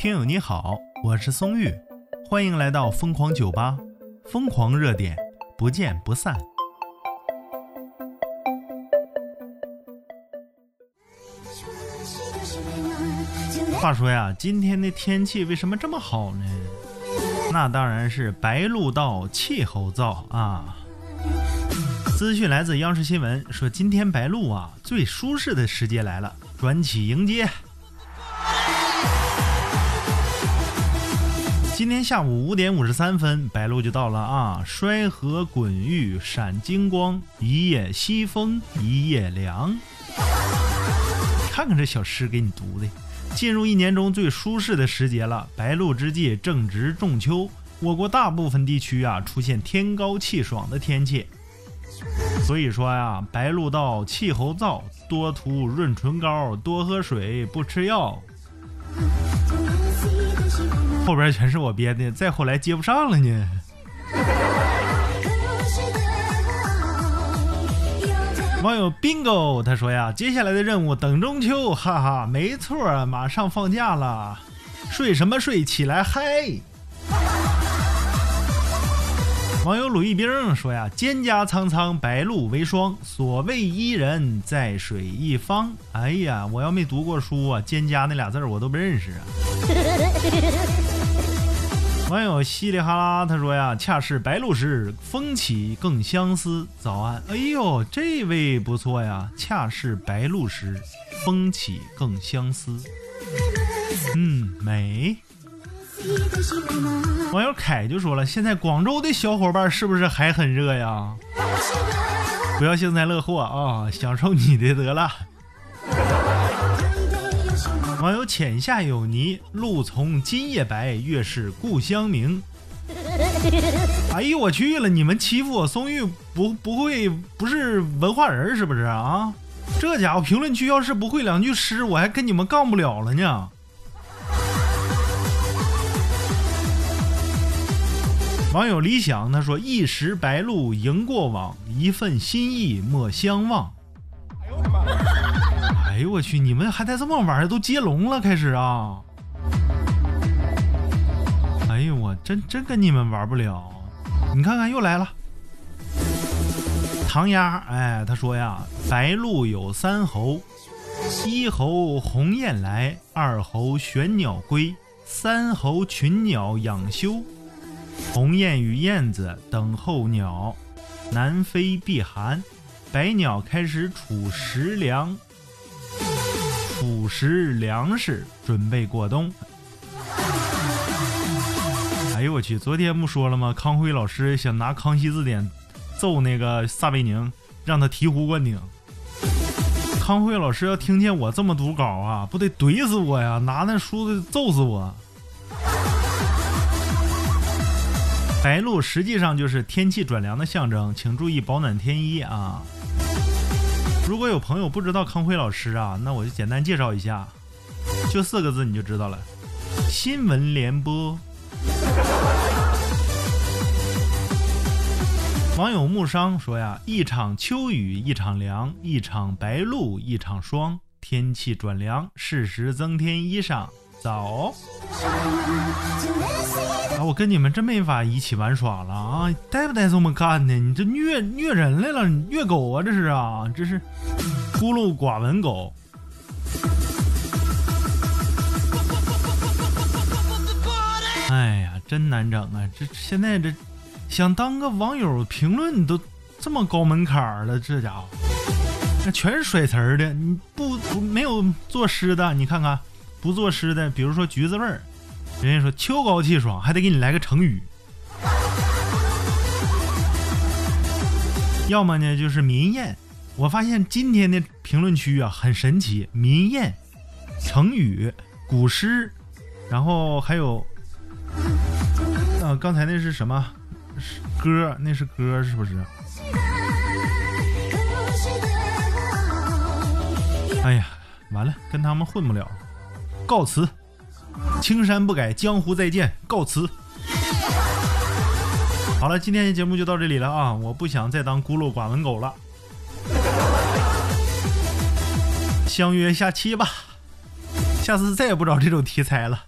听友你好，我是松玉，欢迎来到疯狂酒吧，疯狂热点，不见不散。话说呀，今天的天气为什么这么好呢？那当然是白鹭到气候燥啊。资讯来自央视新闻，说今天白鹭啊最舒适的时节来了，转起迎接。今天下午五点五十三分，白鹭就到了啊！衰河滚玉闪金光，一夜西风一夜凉。看看这小诗给你读的，进入一年中最舒适的时节了。白露之际正值仲秋，我国大部分地区啊出现天高气爽的天气。所以说呀，白露到气候燥，多涂润唇膏，多喝水，不吃药。后边全是我编的，再后来接不上了呢。网友 bingo 他说呀，接下来的任务等中秋，哈哈，没错，马上放假了，睡什么睡，起来嗨。网友鲁一兵说呀，蒹葭苍苍，白露为霜，所谓伊人，在水一方。哎呀，我要没读过书啊，蒹葭那俩字我都不认识啊。网友稀里哈啦，他说呀：“恰是白露时，风起更相思。”早安，哎呦，这位不错呀！恰是白露时，风起更相思。嗯，美。网友凯就说了：“现在广州的小伙伴是不是还很热呀？”不要幸灾乐祸啊，享受你的得了。网友浅下有泥，露从今夜白，月是故乡明。哎呦我去了！你们欺负我松玉不不会不是文化人是不是啊？这家伙评论区要是不会两句诗，我还跟你们杠不了了呢。网友理想他说：“一时白露迎过往，一份心意莫相忘。”哎呦我！去！你们还在这么玩都接龙了，开始啊！哎呦我真真跟你们玩不了。你看看又来了，唐鸭，哎，他说呀，白鹭有三候，一候鸿雁来，二候玄鸟归，三候群鸟养休。鸿雁与燕子等候鸟，南飞避寒，百鸟开始储食粮。储食粮食，准备过冬。哎呦我去！昨天不说了吗？康辉老师想拿《康熙字典》揍那个撒贝宁，让他醍醐灌顶。康辉老师要听见我这么读稿啊，不得怼死我呀！拿那书子揍死我。白露实际上就是天气转凉的象征，请注意保暖添衣啊。如果有朋友不知道康辉老师啊，那我就简单介绍一下，就四个字你就知道了。新闻联播。网友木商说呀：“一场秋雨一场凉，一场白露一场霜，天气转凉，适时增添衣裳。”早。啊，我跟你们真没法一起玩耍了啊！带不带这么干呢？你这虐虐人来了，虐狗啊！这是啊，这是孤陋寡闻狗。哎呀，真难整啊！这现在这想当个网友评论都这么高门槛了，这家伙那全是甩词儿的，你不不没有作诗的，你看看不作诗的，比如说橘子味儿。人家说秋高气爽，还得给你来个成语。要么呢就是民谚。我发现今天的评论区啊很神奇，民谚、成语、古诗，然后还有，啊，刚才那是什么歌？那是歌是不是？哎呀，完了，跟他们混不了，告辞。青山不改，江湖再见，告辞。好了，今天的节目就到这里了啊！我不想再当孤陋寡闻狗了，相约下期吧。下次再也不找这种题材了。